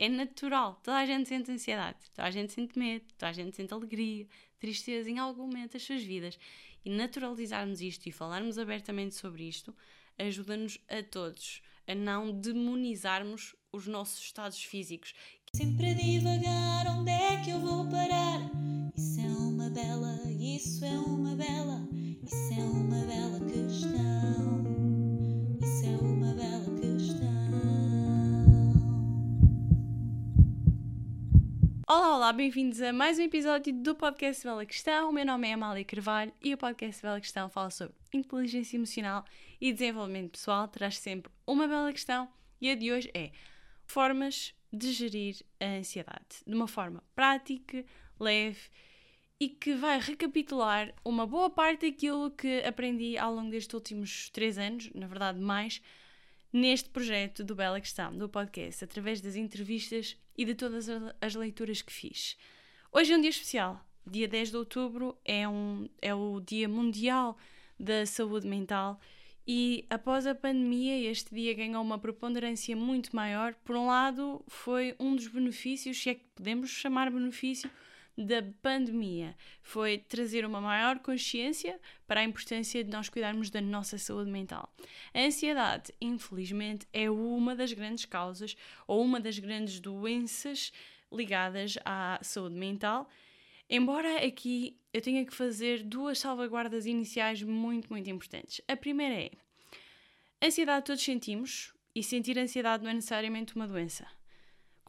É natural. Toda a gente sente ansiedade, toda a gente sente medo, toda a gente sente alegria, tristeza em algum momento das suas vidas. E naturalizarmos isto e falarmos abertamente sobre isto ajuda-nos a todos a não demonizarmos os nossos estados físicos. Sempre a divagar, onde é que eu vou parar? Isso é uma bela, isso é uma bela, isso é uma Olá, olá, bem-vindos a mais um episódio do podcast Bela Questão. O meu nome é Amália Carvalho e o podcast Bela Questão fala sobre inteligência emocional e desenvolvimento pessoal. Traz sempre uma bela questão e a de hoje é formas de gerir a ansiedade de uma forma prática, leve e que vai recapitular uma boa parte daquilo que aprendi ao longo destes últimos três anos, na verdade mais, neste projeto do Bela Questão, do podcast, através das entrevistas e de todas as leituras que fiz. Hoje é um dia especial. Dia 10 de outubro é, um, é o Dia Mundial da Saúde Mental e após a pandemia, este dia ganhou uma preponderância muito maior. Por um lado, foi um dos benefícios, se é que podemos chamar benefício, da pandemia. Foi trazer uma maior consciência para a importância de nós cuidarmos da nossa saúde mental. A ansiedade, infelizmente, é uma das grandes causas ou uma das grandes doenças ligadas à saúde mental. Embora aqui eu tenha que fazer duas salvaguardas iniciais muito, muito importantes. A primeira é: ansiedade todos sentimos e sentir ansiedade não é necessariamente uma doença.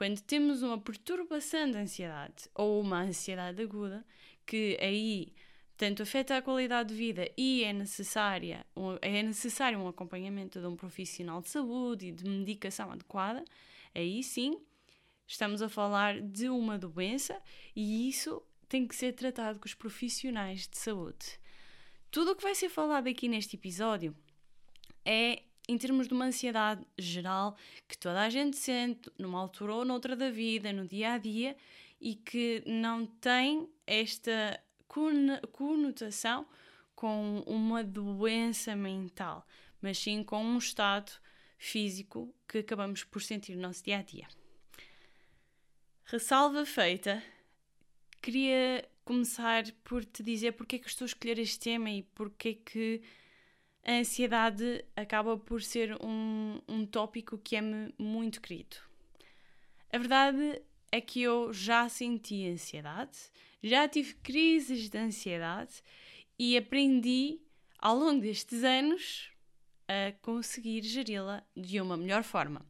Quando temos uma perturbação de ansiedade ou uma ansiedade aguda, que aí tanto afeta a qualidade de vida e é, necessária, é necessário um acompanhamento de um profissional de saúde e de medicação adequada, aí sim estamos a falar de uma doença e isso tem que ser tratado com os profissionais de saúde. Tudo o que vai ser falado aqui neste episódio é em termos de uma ansiedade geral que toda a gente sente numa altura ou noutra da vida, no dia a dia, e que não tem esta conotação com uma doença mental, mas sim com um estado físico que acabamos por sentir no nosso dia a dia. Ressalva feita, queria começar por te dizer porque é que estou a escolher este tema e porque é que a ansiedade acaba por ser um, um tópico que é-me muito querido. A verdade é que eu já senti ansiedade, já tive crises de ansiedade e aprendi ao longo destes anos a conseguir geri-la de uma melhor forma.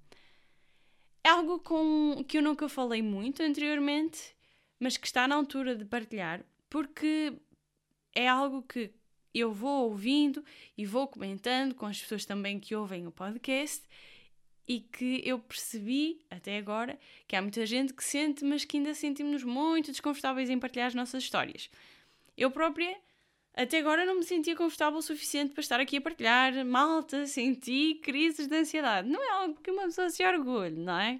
É algo com que eu nunca falei muito anteriormente mas que está na altura de partilhar, porque é algo que eu vou ouvindo e vou comentando com as pessoas também que ouvem o podcast e que eu percebi até agora que há muita gente que sente, mas que ainda sentimos muito desconfortáveis em partilhar as nossas histórias. Eu própria até agora não me sentia confortável o suficiente para estar aqui a partilhar. Malta, senti crises de ansiedade. Não é algo que uma pessoa se orgulhe, não é?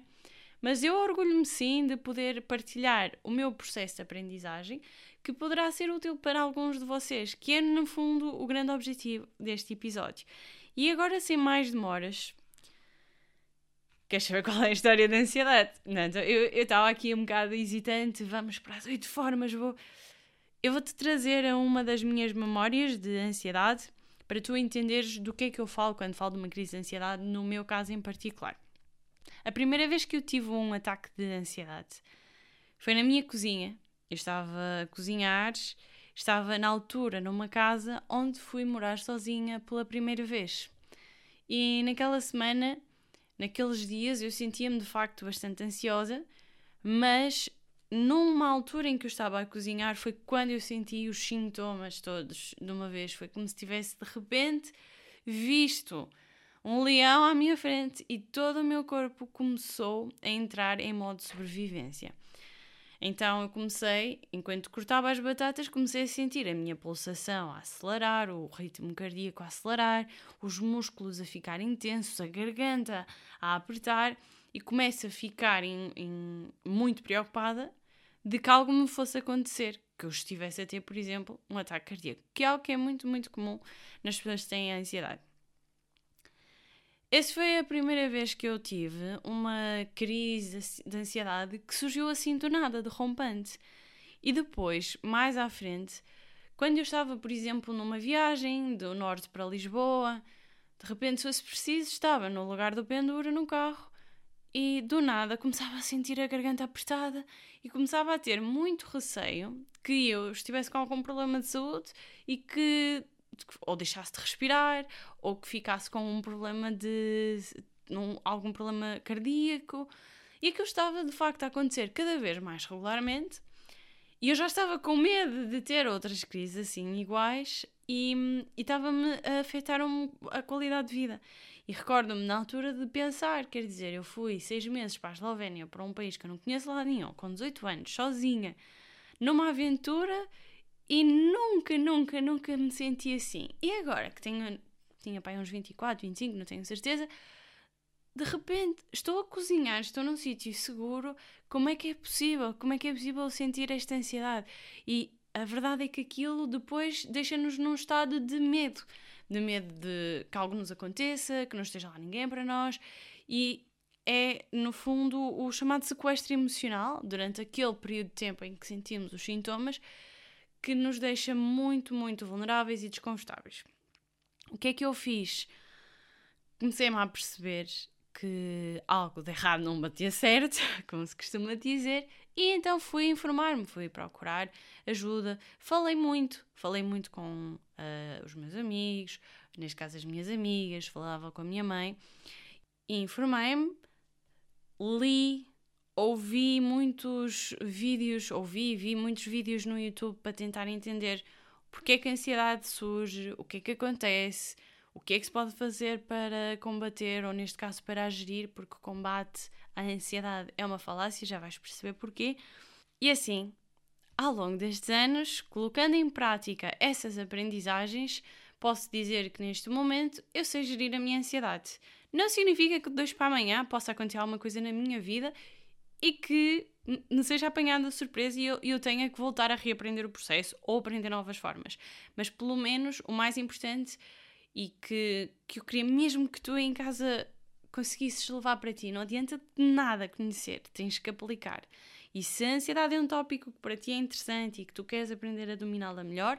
Mas eu orgulho-me sim de poder partilhar o meu processo de aprendizagem, que poderá ser útil para alguns de vocês, que é no fundo o grande objetivo deste episódio. E agora, sem mais demoras, Queres saber qual é a história da ansiedade? Não, então, eu estava aqui um bocado hesitante, vamos para as oito formas, vou... Eu vou-te trazer uma das minhas memórias de ansiedade para tu entenderes do que é que eu falo quando falo de uma crise de ansiedade, no meu caso em particular. A primeira vez que eu tive um ataque de ansiedade foi na minha cozinha. Eu estava a cozinhar, estava na altura numa casa onde fui morar sozinha pela primeira vez. E naquela semana, naqueles dias, eu sentia-me de facto bastante ansiosa, mas numa altura em que eu estava a cozinhar foi quando eu senti os sintomas todos de uma vez. Foi como se tivesse de repente visto um leão à minha frente e todo o meu corpo começou a entrar em modo de sobrevivência. Então eu comecei, enquanto cortava as batatas, comecei a sentir a minha pulsação a acelerar, o ritmo cardíaco a acelerar, os músculos a ficar intensos, a garganta a apertar e começo a ficar em, em, muito preocupada de que algo me fosse acontecer, que eu estivesse a ter, por exemplo, um ataque cardíaco, que é algo que é muito, muito comum nas pessoas que têm ansiedade. Essa foi a primeira vez que eu tive uma crise de ansiedade que surgiu assim do nada, derrompante. E depois, mais à frente, quando eu estava, por exemplo, numa viagem do norte para Lisboa, de repente, se fosse preciso, estava no lugar do pendura no carro e do nada começava a sentir a garganta apertada e começava a ter muito receio que eu estivesse com algum problema de saúde e que ou deixasse de respirar, ou que ficasse com um problema de. Um, algum problema cardíaco. E aquilo estava de facto a acontecer cada vez mais regularmente. E eu já estava com medo de ter outras crises assim iguais e, estava-me a afetar a qualidade de vida. E recordo-me na altura de pensar, quer dizer, eu fui seis meses para a Eslovénia, para um país que eu não conheço lá nenhum, com 18 anos, sozinha, numa aventura e nunca, nunca, nunca me senti assim. E agora que tenho, tinha pai uns 24, 25, não tenho certeza, de repente estou a cozinhar, estou num sítio seguro, como é que é possível? Como é que é possível sentir esta ansiedade? E a verdade é que aquilo depois deixa-nos num estado de medo, de medo de que algo nos aconteça, que não esteja lá ninguém para nós e é, no fundo, o chamado sequestro emocional, durante aquele período de tempo em que sentimos os sintomas, que nos deixa muito, muito vulneráveis e desconfortáveis. O que é que eu fiz? Comecei-me a perceber que algo de errado não batia certo, como se costuma dizer, e então fui informar-me, fui procurar ajuda. Falei muito, falei muito com uh, os meus amigos, neste caso as minhas amigas, falava com a minha mãe, informei-me, li ouvi muitos vídeos, ouvi vi muitos vídeos no YouTube para tentar entender porque é que a ansiedade surge, o que é que acontece, o que é que se pode fazer para combater, ou neste caso para gerir, porque combate a ansiedade é uma falácia, já vais perceber porquê. E assim, ao longo destes anos, colocando em prática essas aprendizagens, posso dizer que neste momento eu sei gerir a minha ansiedade. Não significa que de dois para amanhã possa acontecer alguma coisa na minha vida e que não seja apanhado de surpresa e eu, eu tenha que voltar a reaprender o processo ou aprender novas formas. Mas pelo menos o mais importante e que, que eu queria mesmo que tu em casa conseguisses levar para ti, não adianta de nada conhecer, tens que aplicar. E se a ansiedade é um tópico que para ti é interessante e que tu queres aprender a dominá-la melhor,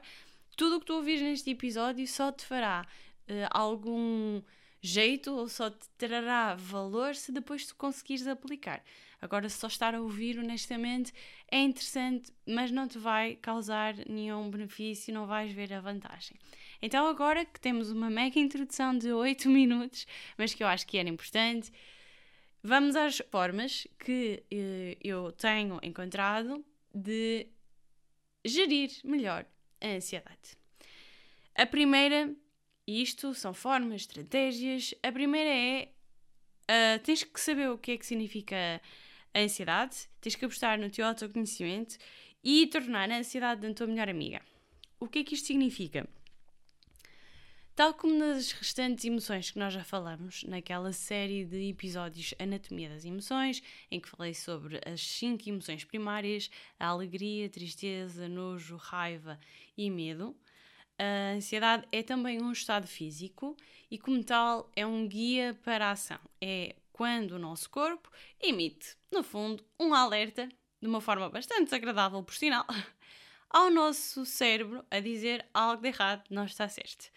tudo o que tu ouvires neste episódio só te fará uh, algum jeito ou só te trará valor se depois tu conseguires aplicar. Agora, só estar a ouvir honestamente é interessante, mas não te vai causar nenhum benefício, não vais ver a vantagem. Então, agora que temos uma mega introdução de 8 minutos, mas que eu acho que era importante, vamos às formas que eh, eu tenho encontrado de gerir melhor a ansiedade. A primeira, isto são formas, estratégias. A primeira é uh, tens que saber o que é que significa a ansiedade, tens que apostar no teu autoconhecimento e tornar a ansiedade a tua melhor amiga. O que é que isto significa? Tal como nas restantes emoções que nós já falamos, naquela série de episódios Anatomia das Emoções, em que falei sobre as cinco emoções primárias: a alegria, tristeza, nojo, raiva e medo. A ansiedade é também um estado físico e, como tal, é um guia para a ação. É quando o nosso corpo emite, no fundo, um alerta, de uma forma bastante desagradável, por sinal, ao nosso cérebro a dizer algo de errado não está certo.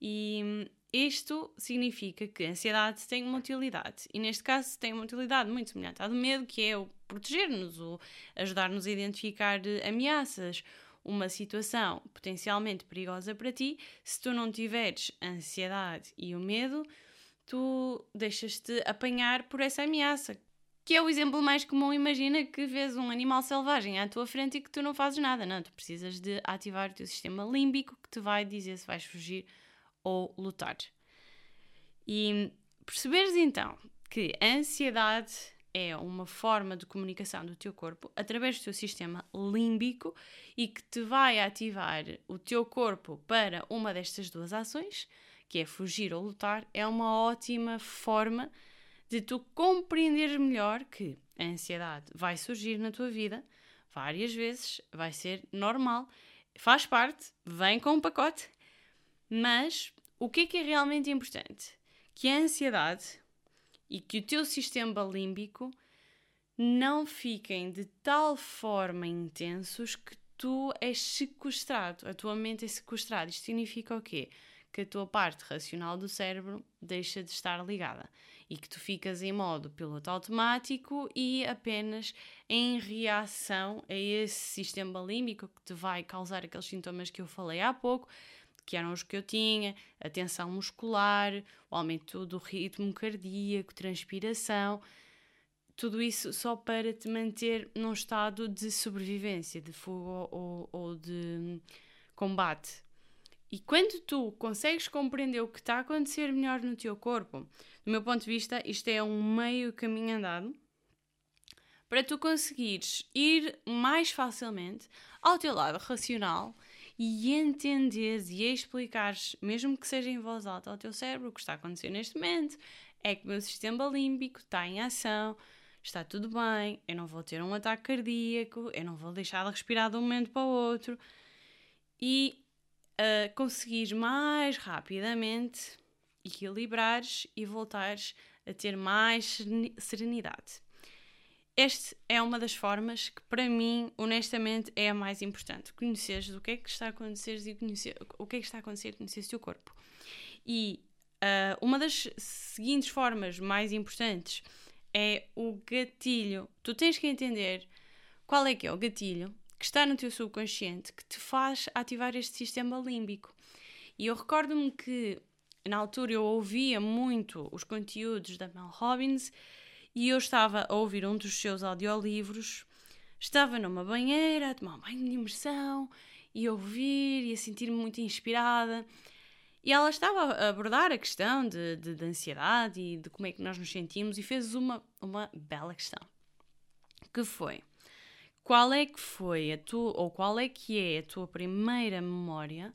E isto significa que a ansiedade tem uma utilidade, e neste caso tem uma utilidade muito semelhante à do medo, que é o proteger-nos, o ajudar-nos a identificar ameaças, uma situação potencialmente perigosa para ti. Se tu não tiveres a ansiedade e o medo, tu deixas-te apanhar por essa ameaça. Que é o exemplo mais comum. Imagina que vês um animal selvagem à tua frente e que tu não fazes nada. Não, tu precisas de ativar o teu sistema límbico que te vai dizer se vais fugir ou lutar. E perceberes então que a ansiedade é uma forma de comunicação do teu corpo através do teu sistema límbico e que te vai ativar o teu corpo para uma destas duas ações que é fugir ou lutar, é uma ótima forma de tu compreenderes melhor que a ansiedade vai surgir na tua vida várias vezes, vai ser normal, faz parte, vem com um pacote, mas o que é que é realmente importante? que a ansiedade e que o teu sistema límbico não fiquem de tal forma intensos que tu és sequestrado, a tua mente é sequestrada. Isto significa o quê? Que a tua parte racional do cérebro deixa de estar ligada e que tu ficas em modo piloto automático e apenas em reação a esse sistema límbico que te vai causar aqueles sintomas que eu falei há pouco, que eram os que eu tinha, a tensão muscular, o aumento do ritmo cardíaco, transpiração, tudo isso só para te manter num estado de sobrevivência, de fuga ou, ou de combate. E quando tu consegues compreender o que está a acontecer melhor no teu corpo, do meu ponto de vista, isto é um meio caminho andado para tu conseguires ir mais facilmente ao teu lado racional e entenderes e explicares, mesmo que seja em voz alta ao teu cérebro, o que está a acontecer neste momento é que o meu sistema límbico está em ação, está tudo bem, eu não vou ter um ataque cardíaco, eu não vou deixar de respirar de um momento para o outro. E uh, conseguir mais rapidamente equilibrares e voltares a ter mais serenidade. Esta é uma das formas que, para mim, honestamente, é a mais importante. Conheceres o que é que está a acontecer e conhecer o que é que está a acontecer conheceres o teu corpo. E uh, uma das seguintes formas mais importantes é o gatilho. Tu tens que entender qual é que é o gatilho que está no teu subconsciente que te faz ativar este sistema límbico. E eu recordo-me que na altura eu ouvia muito os conteúdos da Mel Robbins e eu estava a ouvir um dos seus audiolivros, estava numa banheira a tomar um banho de imersão e a ouvir e a sentir-me muito inspirada. E ela estava a abordar a questão de, de, de, ansiedade e de como é que nós nos sentimos e fez uma, uma bela questão. Que foi, qual é que foi a tua, ou qual é que é a tua primeira memória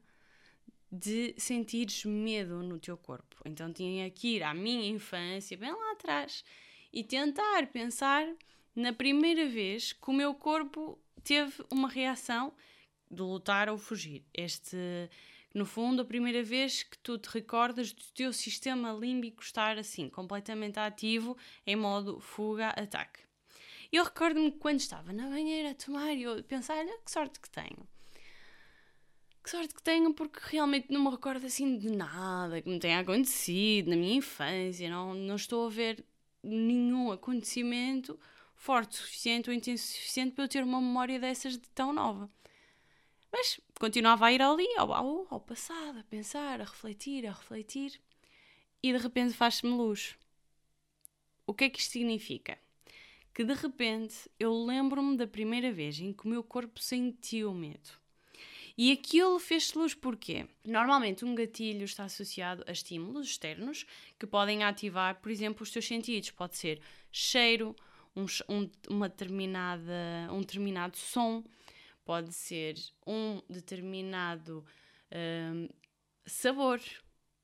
de sentires medo no teu corpo? Então tinha que ir à minha infância, bem lá atrás, e tentar pensar na primeira vez que o meu corpo teve uma reação de lutar ou fugir. Este, no fundo, a primeira vez que tu te recordas do teu sistema límbico estar assim, completamente ativo, em modo fuga-ataque. Eu recordo-me quando estava na banheira a tomar e eu pensar, olha que sorte que tenho. Que sorte que tenho porque realmente não me recordo assim de nada que me tenha acontecido na minha infância, não, não estou a ver nenhum acontecimento forte o suficiente ou intenso o suficiente para eu ter uma memória dessas de tão nova. Mas continuava a ir ali, ao, ao, ao passado, a pensar, a refletir, a refletir, e de repente faz-se-me luz. O que é que isto significa? Que de repente eu lembro-me da primeira vez em que o meu corpo sentiu medo. E aquilo fez-se luz porquê? Normalmente um gatilho está associado a estímulos externos que podem ativar, por exemplo, os teus sentidos. Pode ser cheiro, um, um, uma determinada, um determinado som, pode ser um determinado um, sabor,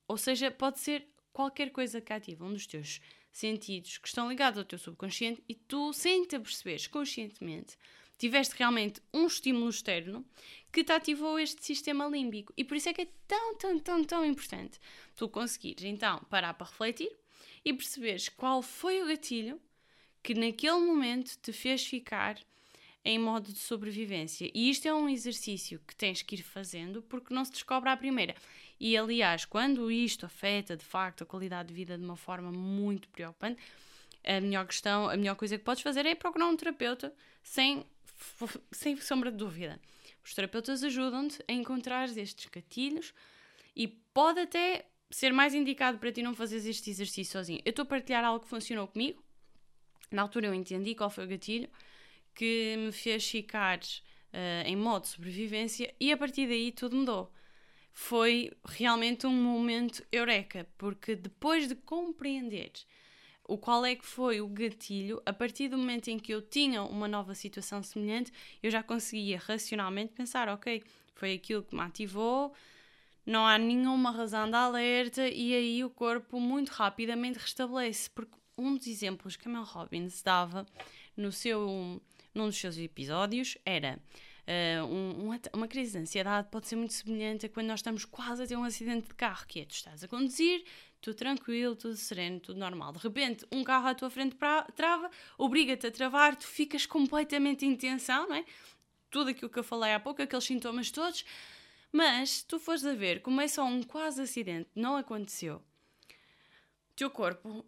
ou seja, pode ser qualquer coisa que ativa um dos teus sentidos que estão ligados ao teu subconsciente e tu, sem te aperceberes conscientemente, tiveste realmente um estímulo externo que te ativou este sistema límbico. E por isso é que é tão, tão, tão, tão importante tu conseguires então parar para refletir e perceberes qual foi o gatilho que naquele momento te fez ficar em modo de sobrevivência. E isto é um exercício que tens que ir fazendo porque não se descobre à primeira. E aliás, quando isto afeta de facto a qualidade de vida de uma forma muito preocupante, a melhor questão, a melhor coisa que podes fazer é procurar um terapeuta sem, sem sombra de dúvida. Os terapeutas ajudam-te a encontrar estes gatilhos e pode até ser mais indicado para ti não fazeres este exercício sozinho. Eu estou a partilhar algo que funcionou comigo. Na altura eu entendi qual foi o gatilho que me fez ficar uh, em modo sobrevivência e a partir daí tudo mudou. Foi realmente um momento eureka, porque depois de compreender o qual é que foi o gatilho, a partir do momento em que eu tinha uma nova situação semelhante, eu já conseguia racionalmente pensar, ok, foi aquilo que me ativou, não há nenhuma razão de alerta e aí o corpo muito rapidamente restabelece, porque um dos exemplos que a Mel Robbins dava no seu, num dos seus episódios era uh, um, uma, crise de ansiedade pode ser muito semelhante a quando nós estamos quase a ter um acidente de carro, que é tu estás a conduzir, tudo tranquilo, tudo sereno, tudo normal. De repente, um carro à tua frente pra, trava, obriga-te a travar, tu ficas completamente em tensão, não é? Tudo aquilo que eu falei há pouco, aqueles sintomas todos. Mas, se tu fores a ver como é só um quase acidente, não aconteceu, o teu corpo uh,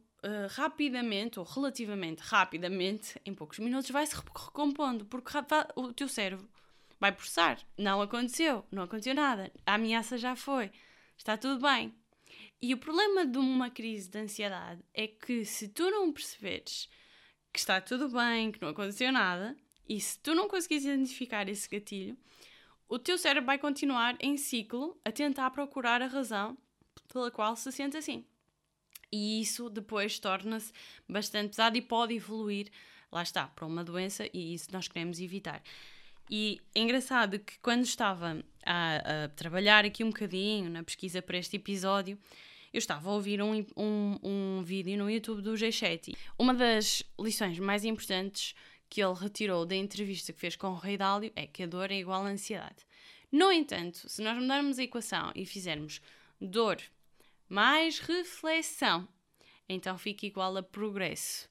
rapidamente, ou relativamente rapidamente, em poucos minutos, vai se recompondo, porque o teu cérebro vai processar. Não aconteceu, não aconteceu nada, a ameaça já foi, está tudo bem. E o problema de uma crise de ansiedade é que se tu não perceberes que está tudo bem, que não aconteceu nada, e se tu não conseguires identificar esse gatilho, o teu cérebro vai continuar em ciclo a tentar procurar a razão pela qual se sente assim. E isso depois torna-se bastante pesado e pode evoluir, lá está, para uma doença, e isso nós queremos evitar. E é engraçado que quando estava a, a trabalhar aqui um bocadinho na pesquisa para este episódio, eu estava a ouvir um, um, um vídeo no YouTube do G7. Uma das lições mais importantes que ele retirou da entrevista que fez com o Rei Dálio é que a dor é igual à ansiedade. No entanto, se nós mudarmos a equação e fizermos dor mais reflexão, então fica igual a progresso.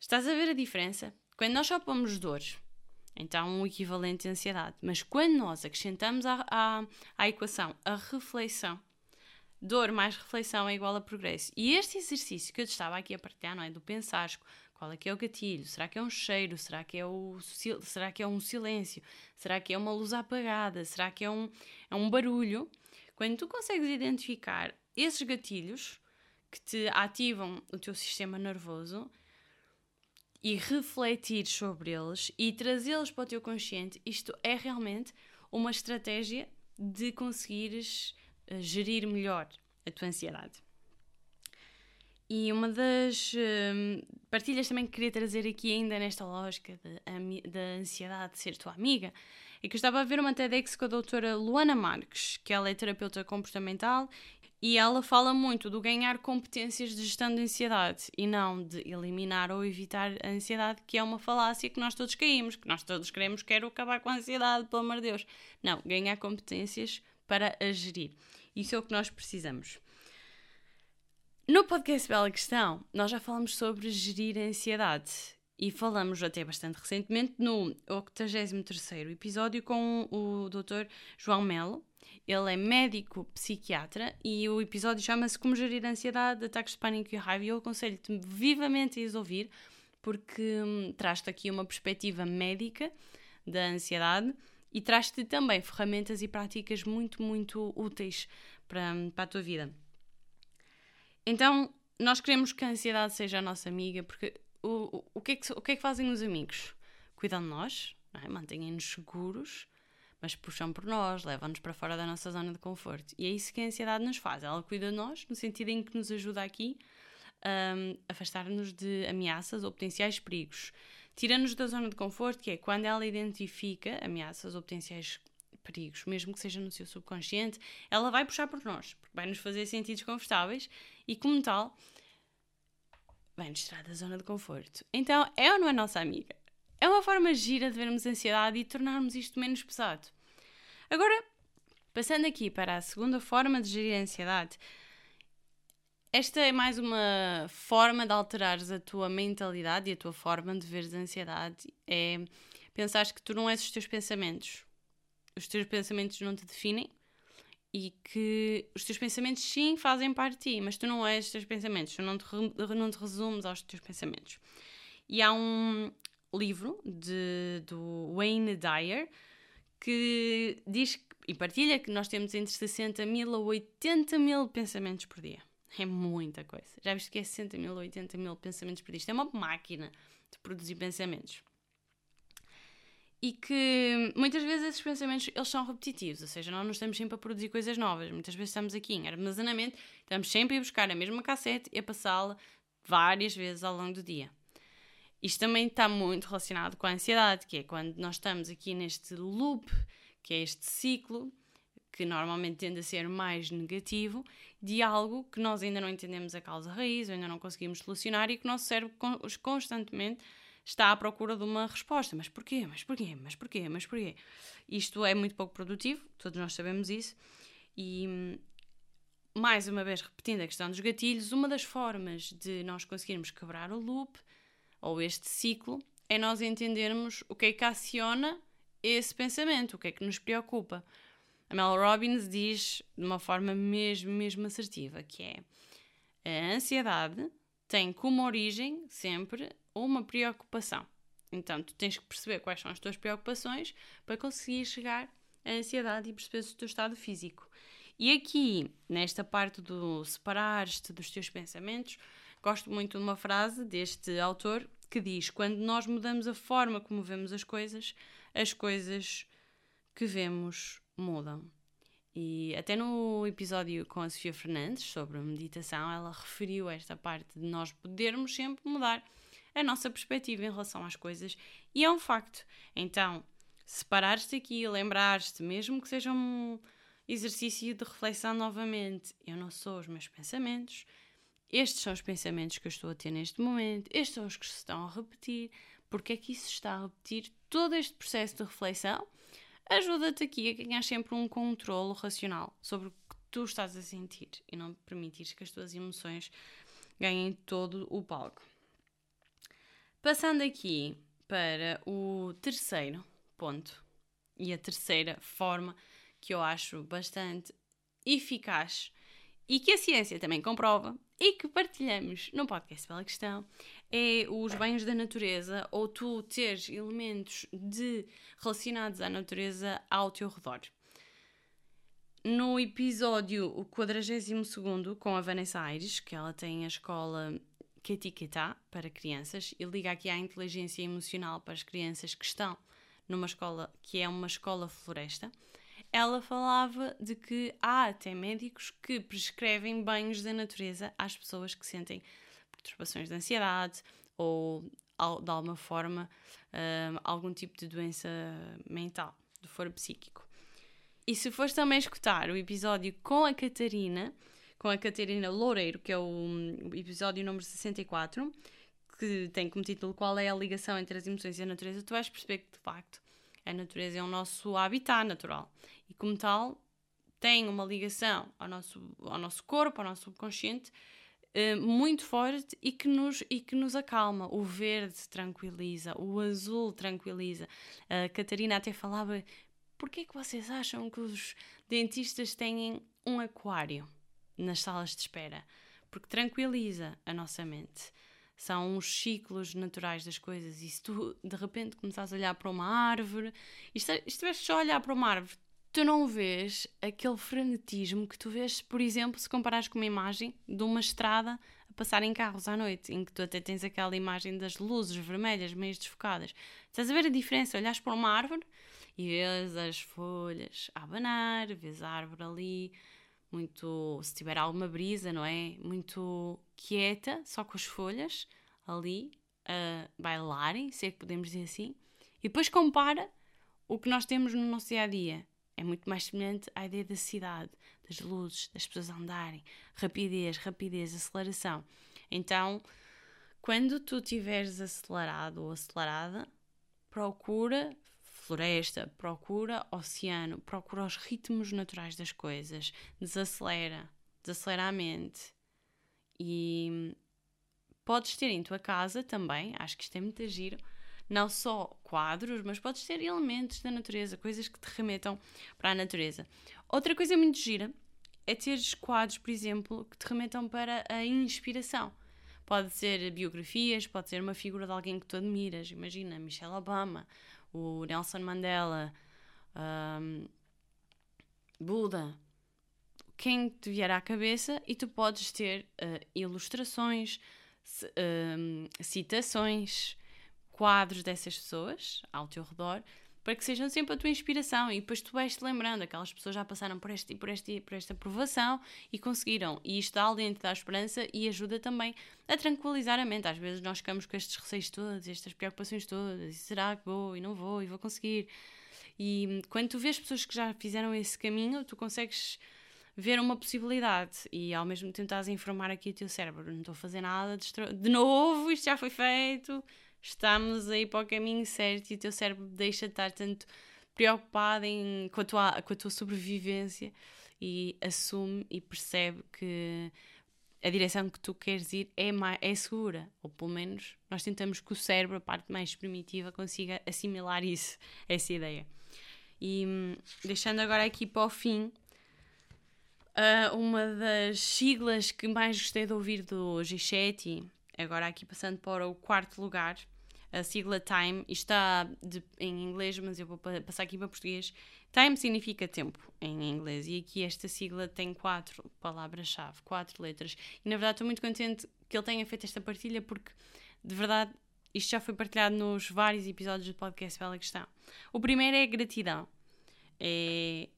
Estás a ver a diferença? Quando nós só pomos dor então, um equivalente de ansiedade. Mas quando nós acrescentamos à, à, à equação a reflexão, dor mais reflexão é igual a progresso. E este exercício que eu estava aqui a partilhar, não é? Do pensar qual é que é o gatilho? Será que é um cheiro? Será que é, o, será que é um silêncio? Será que é uma luz apagada? Será que é um, é um barulho? Quando tu consegues identificar esses gatilhos que te ativam o teu sistema nervoso, e refletir sobre eles e trazê-los para o teu consciente, isto é realmente uma estratégia de conseguires uh, gerir melhor a tua ansiedade. E uma das uh, partilhas também que queria trazer aqui, ainda nesta lógica da ansiedade de ser tua amiga, é que eu estava a ver uma TEDx com a doutora Luana Marques, que ela é terapeuta comportamental e ela fala muito do ganhar competências de gestão de ansiedade e não de eliminar ou evitar a ansiedade, que é uma falácia que nós todos caímos, que nós todos queremos, quero acabar com a ansiedade, pelo amor de Deus. Não, ganhar competências para a gerir. Isso é o que nós precisamos. No podcast Bela Questão, nós já falamos sobre gerir a ansiedade e falamos até bastante recentemente no 83 episódio com o Dr. João Melo, ele é médico psiquiatra e o episódio chama-se Como Gerir a Ansiedade, Ataques de Pânico e Raiva. E eu aconselho-te vivamente a ir ouvir, porque hum, traz-te aqui uma perspectiva médica da ansiedade e traz-te também ferramentas e práticas muito, muito úteis para, hum, para a tua vida. Então, nós queremos que a ansiedade seja a nossa amiga, porque o, o, que, é que, o que é que fazem os amigos? Cuidam de nós, é? mantêm-nos seguros mas puxam por nós, levam-nos para fora da nossa zona de conforto. E é isso que a ansiedade nos faz. Ela cuida de nós, no sentido em que nos ajuda aqui um, a afastar-nos de ameaças ou potenciais perigos. Tira-nos da zona de conforto, que é quando ela identifica ameaças ou potenciais perigos, mesmo que seja no seu subconsciente, ela vai puxar por nós, porque vai nos fazer sentir desconfortáveis e, como tal, vai nos tirar da zona de conforto. Então, é ou não é nossa amiga? É uma forma gira de vermos ansiedade e tornarmos isto menos pesado. Agora, passando aqui para a segunda forma de gerir a ansiedade, esta é mais uma forma de alterares a tua mentalidade e a tua forma de ver a ansiedade. É pensar que tu não és os teus pensamentos. Os teus pensamentos não te definem e que os teus pensamentos sim fazem parte de ti, mas tu não és os teus pensamentos, tu não te, não te resumes aos teus pensamentos. E há um, livro de, do Wayne Dyer que diz e partilha que nós temos entre 60 mil a 80 mil pensamentos por dia. É muita coisa. Já viste que é 60 mil a 80 mil pensamentos por dia? Isto é uma máquina de produzir pensamentos. E que muitas vezes esses pensamentos eles são repetitivos, ou seja, nós não estamos sempre a produzir coisas novas. Muitas vezes estamos aqui em armazenamento, estamos sempre a buscar a mesma cassete e a passá-la várias vezes ao longo do dia. Isto também está muito relacionado com a ansiedade, que é quando nós estamos aqui neste loop, que é este ciclo, que normalmente tende a ser mais negativo, de algo que nós ainda não entendemos a causa raiz, ainda não conseguimos solucionar e que o nosso cérebro constantemente está à procura de uma resposta. Mas porquê? Mas porquê? Mas porquê? Mas porquê? Isto é muito pouco produtivo, todos nós sabemos isso, e mais uma vez repetindo a questão dos gatilhos, uma das formas de nós conseguirmos quebrar o loop ou este ciclo é nós entendermos o que é que aciona esse pensamento, o que é que nos preocupa. A Mel Robbins diz de uma forma mesmo, mesmo assertiva, que é a ansiedade tem como origem sempre uma preocupação. Então, tu tens que perceber quais são as tuas preocupações para conseguir chegar à ansiedade e perceber o teu estado físico. E aqui, nesta parte do separar-te dos teus pensamentos, gosto muito de uma frase deste autor que diz: Quando nós mudamos a forma como vemos as coisas, as coisas que vemos mudam. E até no episódio com a Sofia Fernandes sobre meditação, ela referiu esta parte de nós podermos sempre mudar a nossa perspectiva em relação às coisas, e é um facto. Então, separar-te aqui, lembrar-te, mesmo que seja um exercício de reflexão novamente, eu não sou os meus pensamentos, estes são os pensamentos que eu estou a ter neste momento, estes são os que se estão a repetir, porque é que isso está a repetir? Todo este processo de reflexão ajuda-te aqui a ganhar sempre um controlo racional sobre o que tu estás a sentir e não permitir que as tuas emoções ganhem todo o palco. Passando aqui para o terceiro ponto e a terceira forma que eu acho bastante eficaz e que a ciência também comprova e que partilhamos no podcast pela questão é os banhos da natureza ou tu teres elementos de, relacionados à natureza ao teu redor. No episódio o 42 com a Vanessa Aires, que ela tem a escola Ketiketa para crianças e liga aqui à inteligência emocional para as crianças que estão numa escola que é uma escola floresta, ela falava de que há até médicos que prescrevem banhos da natureza às pessoas que sentem perturbações de ansiedade ou de alguma forma um, algum tipo de doença mental, do foro psíquico. E se fores também escutar o episódio com a Catarina, com a Catarina Loureiro, que é o, o episódio número 64, que tem como título Qual é a ligação entre as emoções e a natureza, tu vais perceber que de facto a natureza é o nosso habitat natural e, como tal, tem uma ligação ao nosso, ao nosso corpo, ao nosso subconsciente, eh, muito forte e que, nos, e que nos acalma. O verde tranquiliza, o azul tranquiliza. A Catarina até falava: por que é que vocês acham que os dentistas têm um aquário nas salas de espera? Porque tranquiliza a nossa mente são os ciclos naturais das coisas. E se tu de repente começares a olhar para uma árvore e estiveres só a olhar para uma árvore, tu não vês aquele frenetismo que tu vês, por exemplo, se comparares com uma imagem de uma estrada a passar em carros à noite, em que tu até tens aquela imagem das luzes vermelhas meio desfocadas. Estás a ver a diferença? Olhas para uma árvore e vês as folhas a abanar, vês a árvore ali muito, se tiver alguma brisa, não é? Muito quieta, só com as folhas ali a bailarem, se é que podemos dizer assim, e depois compara o que nós temos no nosso dia a dia. É muito mais semelhante à ideia da cidade, das luzes, das pessoas andarem, rapidez, rapidez, aceleração. Então, quando tu estiveres acelerado ou acelerada, procura floresta, procura oceano, procura os ritmos naturais das coisas, desacelera, desacelera a mente. E podes ter em tua casa também, acho que isto é muito giro, não só quadros, mas podes ter elementos da natureza, coisas que te remetam para a natureza. Outra coisa muito gira é teres quadros, por exemplo, que te remetam para a inspiração. Pode ser biografias, pode ser uma figura de alguém que tu admiras. Imagina Michelle Obama, o Nelson Mandela, um, Buda, quem te vier à cabeça, e tu podes ter uh, ilustrações, um, citações, quadros dessas pessoas ao teu redor para que sejam sempre a tua inspiração e depois tu vais-te lembrando, aquelas pessoas já passaram por, este, por, este, por esta provação e conseguiram, e isto dá alento, dá esperança e ajuda também a tranquilizar a mente. Às vezes nós ficamos com estes receios todos, estas preocupações todas, e será que vou e não vou e vou conseguir? E quando tu vês pessoas que já fizeram esse caminho, tu consegues ver uma possibilidade e ao mesmo tempo estás a informar aqui o teu cérebro, não estou a fazer nada de, de novo, isto já foi feito, estamos aí para o caminho certo e o teu cérebro deixa de estar tanto preocupado em, com, a tua, com a tua sobrevivência e assume e percebe que a direção que tu queres ir é, mais, é segura. Ou pelo menos nós tentamos que o cérebro, a parte mais primitiva, consiga assimilar isso, essa ideia. E hum, deixando agora aqui para o fim, uh, uma das siglas que mais gostei de ouvir do G7, agora aqui passando para o quarto lugar, a sigla Time, isto está de, em inglês, mas eu vou passar aqui para português. Time significa tempo em inglês e aqui esta sigla tem quatro palavras-chave, quatro letras. E na verdade estou muito contente que ele tenha feito esta partilha porque de verdade isto já foi partilhado nos vários episódios do podcast Bela Questão. O primeiro é gratidão. É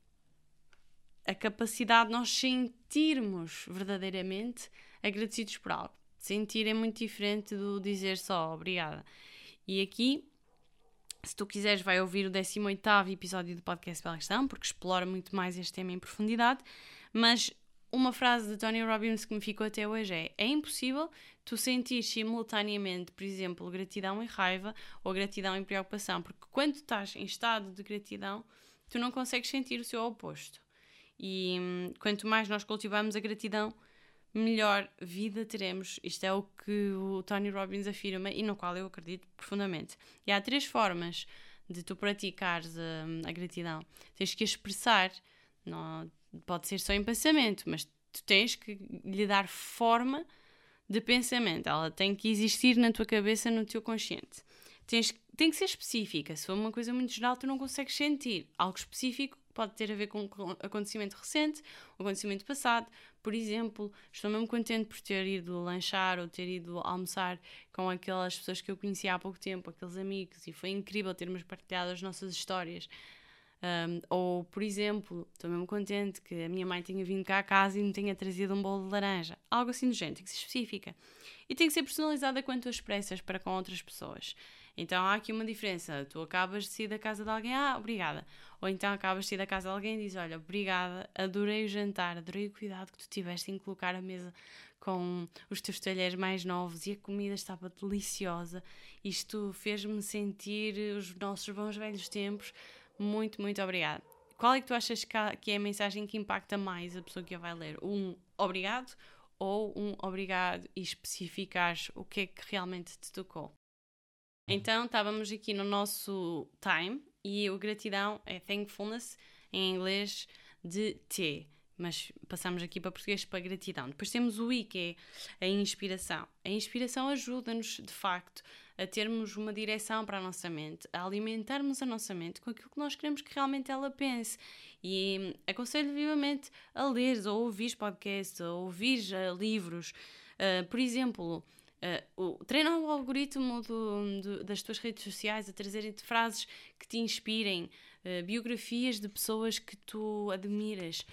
a capacidade de nós sentirmos verdadeiramente agradecidos por algo. Sentir é muito diferente do dizer só obrigada. E aqui, se tu quiseres, vai ouvir o 18 episódio do podcast Bela Questão, porque explora muito mais este tema em profundidade. Mas uma frase de Tony Robbins que me ficou até hoje é: é impossível tu sentir simultaneamente, por exemplo, gratidão e raiva ou gratidão e preocupação, porque quando estás em estado de gratidão, tu não consegues sentir o seu oposto. E hum, quanto mais nós cultivamos a gratidão, melhor vida teremos. Isto é o que o Tony Robbins afirma e no qual eu acredito profundamente. E há três formas de tu praticares a, a gratidão. Tens que expressar, não, pode ser só em pensamento, mas tu tens que lhe dar forma de pensamento. Ela tem que existir na tua cabeça, no teu consciente. Tens, tem que ser específica. Se for uma coisa muito geral, tu não consegues sentir. Algo específico pode ter a ver com um acontecimento recente, um acontecimento passado. Por exemplo, estou mesmo contente por ter ido lanchar ou ter ido almoçar com aquelas pessoas que eu conhecia há pouco tempo, aqueles amigos, e foi incrível termos partilhado as nossas histórias. Um, ou, por exemplo, estou mesmo contente que a minha mãe tenha vindo cá a casa e me tenha trazido um bolo de laranja. Algo assim do género, tem que ser específica. E tem que ser personalizada quanto tu expressas para com outras pessoas. Então há aqui uma diferença. Tu acabas de sair da casa de alguém, ah, obrigada. Ou então acabas de sair da casa de alguém e dizes, olha, obrigada, adorei o jantar, adorei o cuidado que tu tiveste em colocar a mesa com os teus talheres mais novos e a comida estava deliciosa. Isto fez-me sentir os nossos bons velhos tempos. Muito, muito obrigada. Qual é que tu achas que é a mensagem que impacta mais a pessoa que a vai ler? Um obrigado ou um obrigado e especificares o que é que realmente te tocou? Então estávamos aqui no nosso time e o gratidão é thankfulness em inglês de T, mas passamos aqui para português para gratidão. Depois temos o I, que é a inspiração. A inspiração ajuda-nos, de facto, a termos uma direção para a nossa mente, a alimentarmos a nossa mente com aquilo que nós queremos que realmente ela pense. E hum, aconselho vivamente a ler ou ouvir podcasts, ou ouvir uh, livros. Uh, por exemplo, Uh, o, o algoritmo do, do, das tuas redes sociais a trazerem-te frases que te inspirem, uh, biografias de pessoas que tu admiras.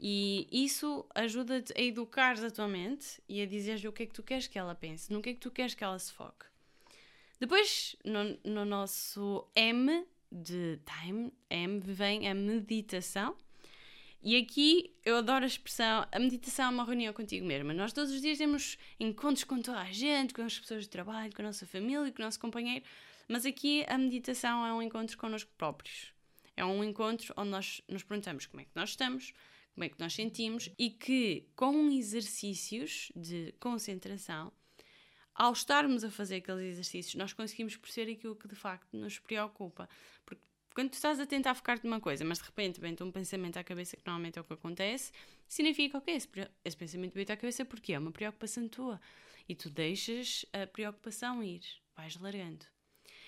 E isso ajuda-te a educar a tua mente e a dizer o que é que tu queres que ela pense, no que é que tu queres que ela se foque. Depois, no, no nosso M de time, M vem a meditação e aqui eu adoro a expressão: a meditação é uma reunião contigo mesma. Nós todos os dias temos encontros com toda a gente, com as pessoas de trabalho, com a nossa família, com o nosso companheiro, mas aqui a meditação é um encontro connosco próprios. É um encontro onde nós nos perguntamos como é que nós estamos, como é que nós sentimos e que com exercícios de concentração, ao estarmos a fazer aqueles exercícios, nós conseguimos perceber aquilo que de facto nos preocupa. Porque quando tu estás a tentar focar-te numa coisa, mas de repente vem-te um pensamento à cabeça, que normalmente é o que acontece, significa, ok, esse, esse pensamento veio-te à cabeça porque é uma preocupação tua. E tu deixas a preocupação ir, vais largando.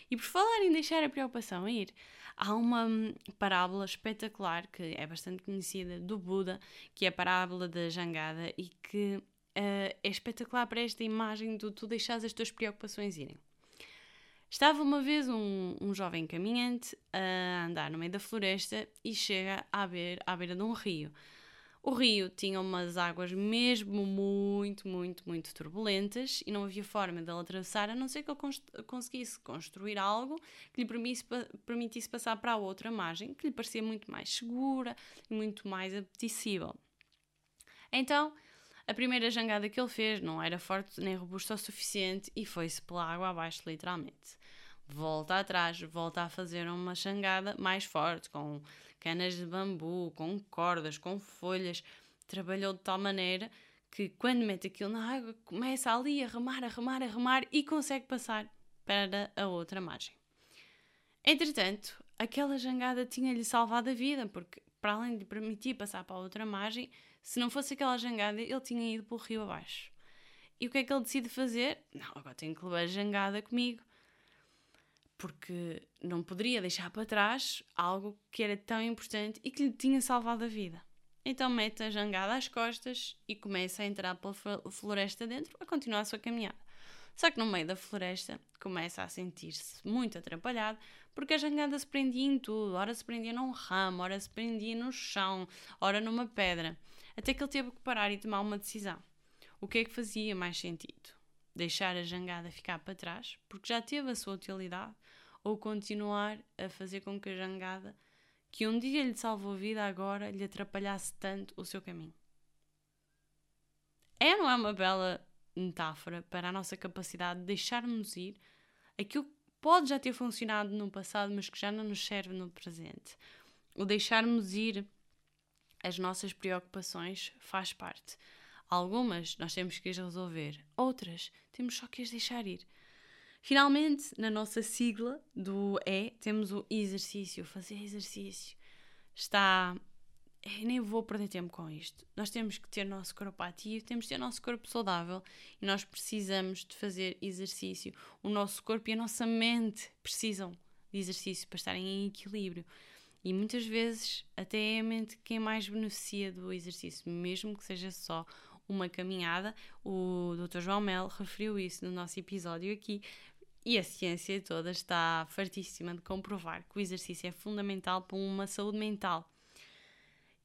E por falar em deixar a preocupação ir, há uma hum, parábola espetacular que é bastante conhecida do Buda, que é a parábola da jangada e que uh, é espetacular para esta imagem de tu deixares as tuas preocupações irem. Estava uma vez um, um jovem caminhante a andar no meio da floresta e chega à beira, à beira de um rio. O rio tinha umas águas mesmo muito, muito, muito turbulentas e não havia forma de ele atravessar a não ser que ele conseguisse construir algo que lhe permitisse, permitisse passar para a outra margem, que lhe parecia muito mais segura e muito mais apetecível. Então, a primeira jangada que ele fez não era forte nem robusta o suficiente e foi-se pela água abaixo, literalmente. Volta atrás, volta a fazer uma xangada mais forte, com canas de bambu, com cordas, com folhas. Trabalhou de tal maneira que quando mete aquilo na água, começa ali a remar, a remar, a remar e consegue passar para a outra margem. Entretanto, aquela jangada tinha-lhe salvado a vida, porque para além de permitir passar para a outra margem, se não fosse aquela jangada, ele tinha ido pelo rio abaixo. E o que é que ele decide fazer? Não, agora tenho que levar a jangada comigo. Porque não poderia deixar para trás algo que era tão importante e que lhe tinha salvado a vida. Então mete a jangada às costas e começa a entrar pela floresta dentro a continuar a sua caminhada. Só que no meio da floresta começa a sentir-se muito atrapalhado porque a jangada se prendia em tudo. Ora se prendia num ramo, ora se prendia no chão, ora numa pedra. Até que ele teve que parar e tomar uma decisão. O que é que fazia mais sentido? Deixar a jangada ficar para trás, porque já teve a sua utilidade, ou continuar a fazer com que a jangada, que um dia lhe salvou a vida, agora lhe atrapalhasse tanto o seu caminho? É, não é uma bela metáfora para a nossa capacidade de deixarmos ir aquilo que pode já ter funcionado no passado, mas que já não nos serve no presente. O deixarmos ir as nossas preocupações faz parte. Algumas nós temos que as resolver, outras temos só que as deixar ir. Finalmente, na nossa sigla do E, temos o exercício, fazer exercício. Está eu nem vou perder tempo com isto. Nós temos que ter nosso corpo ativo, temos que ter nosso corpo saudável e nós precisamos de fazer exercício. O nosso corpo e a nossa mente precisam de exercício para estarem em equilíbrio. E muitas vezes até é a mente quem mais beneficia do exercício, mesmo que seja só uma caminhada. O Dr. João Mel referiu isso no nosso episódio aqui. E a ciência toda está fartíssima de comprovar que o exercício é fundamental para uma saúde mental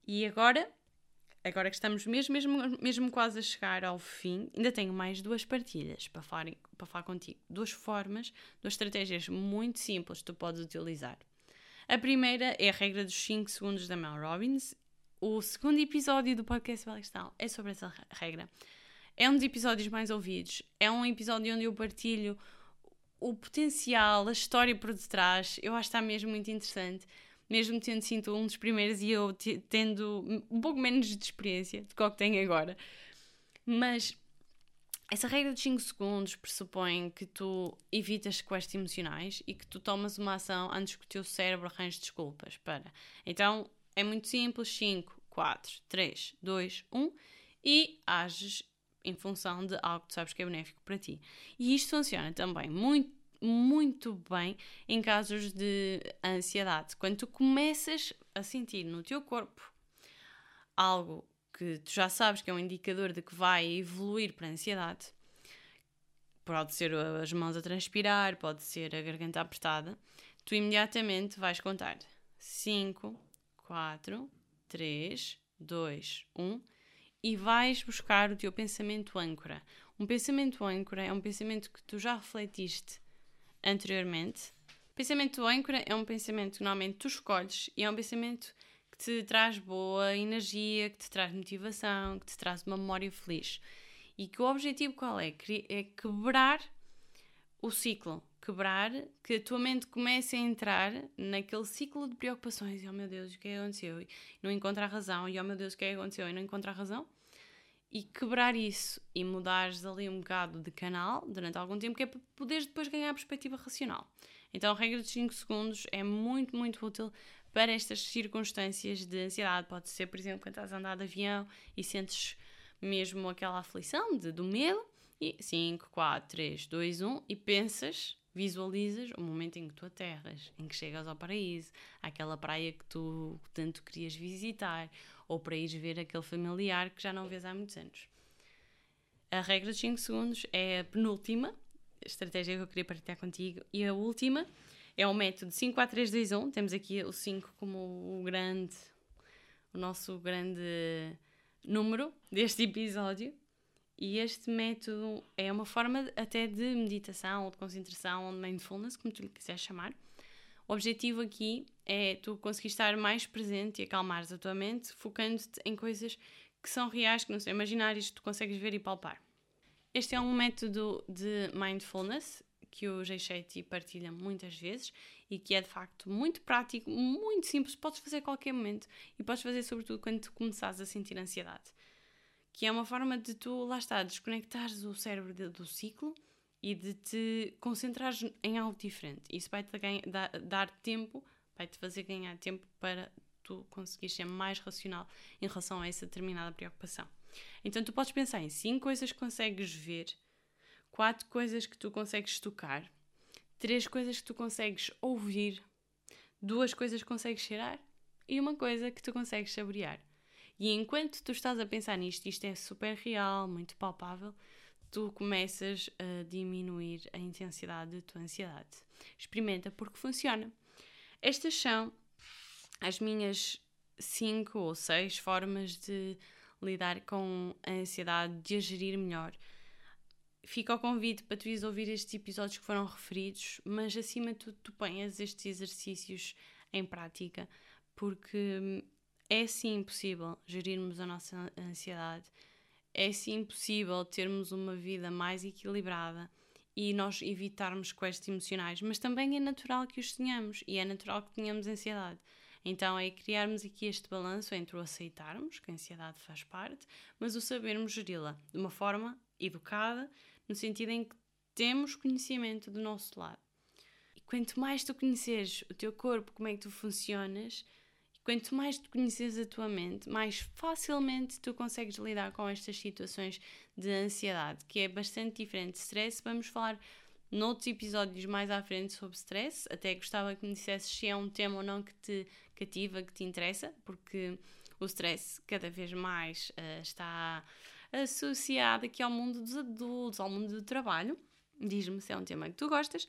e agora, agora que estamos mesmo, mesmo, mesmo quase a chegar ao fim, ainda tenho mais duas partilhas para falar, para falar contigo. Duas formas, duas estratégias muito simples que tu podes utilizar. A primeira é a regra dos 5 segundos da Mel Robbins. O segundo episódio do podcast Questão é sobre essa regra. É um dos episódios mais ouvidos. É um episódio onde eu partilho o potencial, a história por detrás. Eu acho que está mesmo muito interessante mesmo tendo sido um dos primeiros e eu tendo um pouco menos de experiência do que o que tenho agora. Mas essa regra de 5 segundos pressupõe que tu evitas sequestros emocionais e que tu tomas uma ação antes que o teu cérebro arranje desculpas para. Então é muito simples: 5, 4, 3, 2, 1 e ages em função de algo que sabes que é benéfico para ti. E isto funciona também muito muito bem em casos de ansiedade. Quando tu começas a sentir no teu corpo algo que tu já sabes que é um indicador de que vai evoluir para a ansiedade, pode ser as mãos a transpirar, pode ser a garganta apertada, tu imediatamente vais contar 5, 4, 3, 2, 1 e vais buscar o teu pensamento âncora. Um pensamento âncora é um pensamento que tu já refletiste anteriormente. Pensamento âncora é um pensamento que normalmente tu escolhes e é um pensamento que te traz boa energia, que te traz motivação, que te traz uma memória feliz. E que o objetivo qual é? É quebrar o ciclo. Quebrar, que a tua mente comece a entrar naquele ciclo de preocupações. E oh meu Deus, o que é que aconteceu? E não encontra a razão. E oh meu Deus, o que é que aconteceu? E não encontra a razão e quebrar isso e mudares ali um bocado de canal durante algum tempo, que é para poderes depois ganhar a perspectiva racional. Então, a regra dos 5 segundos é muito, muito útil para estas circunstâncias de ansiedade. Pode ser, por exemplo, quando estás a andar de avião e sentes mesmo aquela aflição de, do medo, e 5, 4, 3, 2, 1, e pensas, visualizas o momento em que tu aterras, em que chegas ao paraíso, àquela praia que tu tanto querias visitar, ou para ires ver aquele familiar que já não vês há muitos anos. A regra dos 5 segundos é a penúltima estratégia que eu queria partilhar contigo e a última é o método 5, 4, 3, 2, 1. Temos aqui o 5 como o grande, o nosso grande número deste episódio. E este método é uma forma até de meditação ou de concentração ou de mindfulness, como tu lhe quiseres chamar. O objetivo aqui é tu conseguir estar mais presente e acalmares a tua mente, focando-te em coisas que são reais, que não são imaginárias, que tu consegues ver e palpar. Este é um método de mindfulness que o Geixete partilha muitas vezes e que é de facto muito prático, muito simples, podes fazer a qualquer momento e podes fazer sobretudo quando tu começares a sentir ansiedade. Que é uma forma de tu, lá está, desconectares o cérebro do ciclo e de te concentrares em algo diferente. Isso vai-te dar, dar tempo, vai-te fazer ganhar tempo para tu conseguires ser mais racional em relação a essa determinada preocupação. Então tu podes pensar em cinco coisas que consegues ver, quatro coisas que tu consegues tocar, três coisas que tu consegues ouvir, duas coisas que consegues cheirar e uma coisa que tu consegues saborear. E enquanto tu estás a pensar nisto, isto é super real, muito palpável, tu começas a diminuir a intensidade da tua ansiedade. Experimenta porque funciona. Estas são as minhas cinco ou seis formas de lidar com a ansiedade, de a gerir melhor. Fica ao convite para tu ouvir estes episódios que foram referidos, mas acima de tudo tu ponhas estes exercícios em prática, porque é sim possível gerirmos a nossa ansiedade, é sim possível termos uma vida mais equilibrada e nós evitarmos quests emocionais, mas também é natural que os tenhamos e é natural que tenhamos ansiedade. Então é criarmos aqui este balanço entre o aceitarmos, que a ansiedade faz parte, mas o sabermos geri-la de uma forma educada, no sentido em que temos conhecimento do nosso lado. E quanto mais tu conheceres o teu corpo, como é que tu funcionas, quanto mais tu conheces a tua mente, mais facilmente tu consegues lidar com estas situações de ansiedade, que é bastante diferente de stress. Vamos falar noutros episódios mais à frente sobre stress. Até gostava que me dissesses se é um tema ou não que te cativa, que te interessa, porque o stress cada vez mais uh, está associado aqui ao mundo dos adultos, ao mundo do trabalho. Diz-me se é um tema que tu gostas.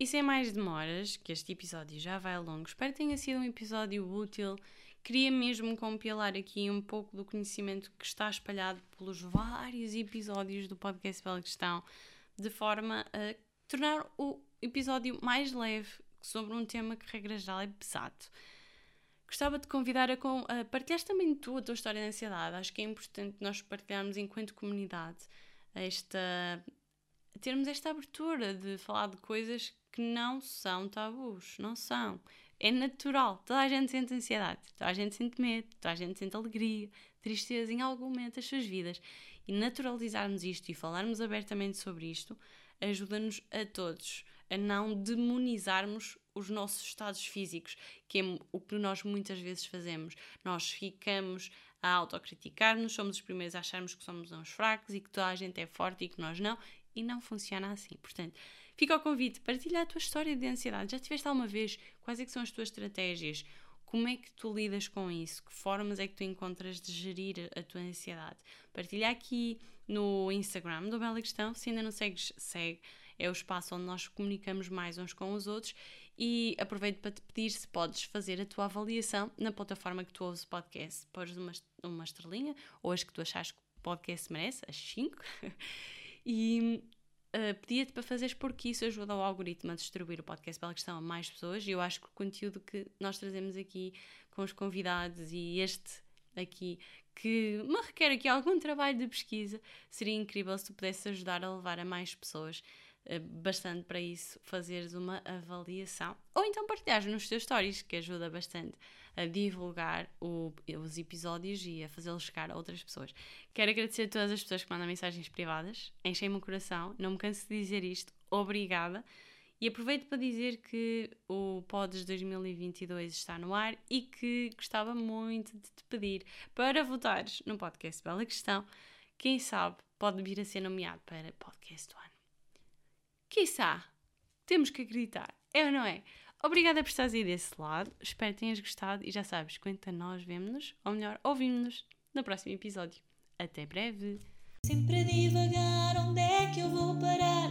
E sem mais demoras, que este episódio já vai longo, espero que tenha sido um episódio útil. Queria mesmo compilar aqui um pouco do conhecimento que está espalhado pelos vários episódios do podcast Bela Questão, de forma a tornar o episódio mais leve sobre um tema que, regra geral, é pesado. Gostava de convidar a, a partilhar também tu a tua história de ansiedade. Acho que é importante nós partilharmos enquanto comunidade esta termos esta abertura de falar de coisas que não são tabus, não são. É natural, toda a gente sente ansiedade, toda a gente sente medo, toda a gente sente alegria, tristeza em algum momento das suas vidas. E naturalizarmos isto e falarmos abertamente sobre isto ajuda-nos a todos a não demonizarmos os nossos estados físicos, que é o que nós muitas vezes fazemos. Nós ficamos a autocriticar-nos, somos os primeiros a acharmos que somos uns fracos e que toda a gente é forte e que nós não, e não funciona assim. Portanto, fica ao convite, partilha a tua história de ansiedade. Já tiveste alguma vez? Quais é que são as tuas estratégias? Como é que tu lidas com isso? Que formas é que tu encontras de gerir a tua ansiedade? Partilha aqui no Instagram do Bela Questão. Se ainda não segues, segue. É o espaço onde nós comunicamos mais uns com os outros. E aproveito para te pedir se podes fazer a tua avaliação na plataforma que tu ouves o podcast. Podes uma, uma estrelinha ou as que tu achas que o podcast merece, as 5. E uh, pedia-te para fazeres porque isso ajuda o algoritmo a distribuir o podcast Bela Questão a mais pessoas e eu acho que o conteúdo que nós trazemos aqui com os convidados e este aqui que me requer aqui algum trabalho de pesquisa, seria incrível se tu pudesses ajudar a levar a mais pessoas uh, bastante para isso, fazeres uma avaliação. Ou então partilhares nos teus stories, que ajuda bastante a divulgar o, os episódios e a fazê-los chegar a outras pessoas. Quero agradecer a todas as pessoas que mandam mensagens privadas, enchem-me o coração, não me canso de dizer isto, obrigada. E aproveito para dizer que o Pods 2022 está no ar e que gostava muito de te pedir para votares no podcast Bela Questão. Quem sabe pode vir a ser nomeado para podcast do ano. Quiçá, temos que acreditar, é ou não é? Obrigada por estares aí desse lado, espero que tenhas gostado e já sabes, quanto a nós, vemos-nos, ou melhor, ouvimos-nos no próximo episódio. Até breve! Sempre a divagar, onde é que eu vou parar?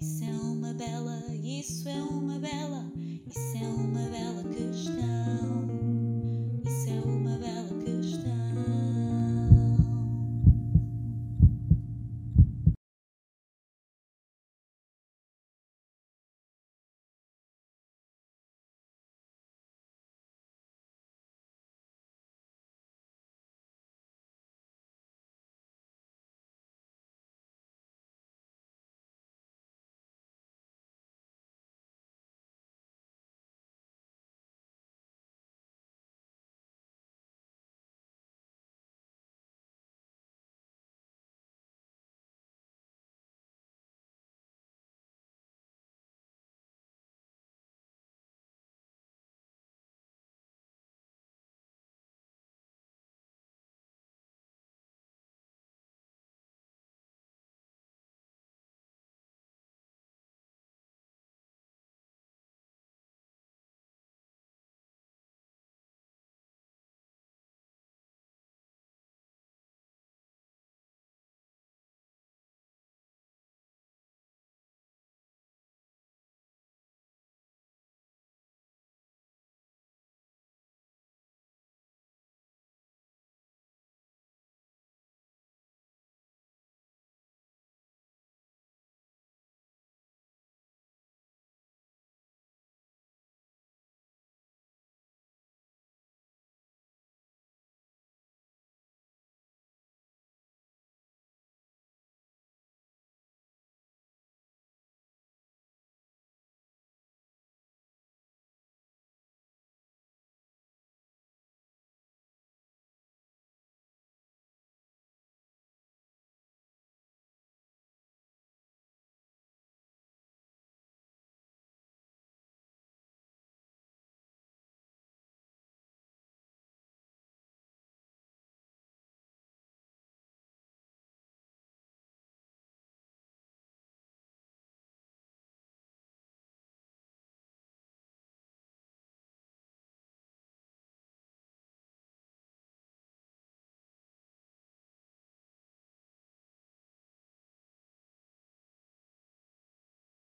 Isso é uma bela, isso é uma bela, isso é uma bela.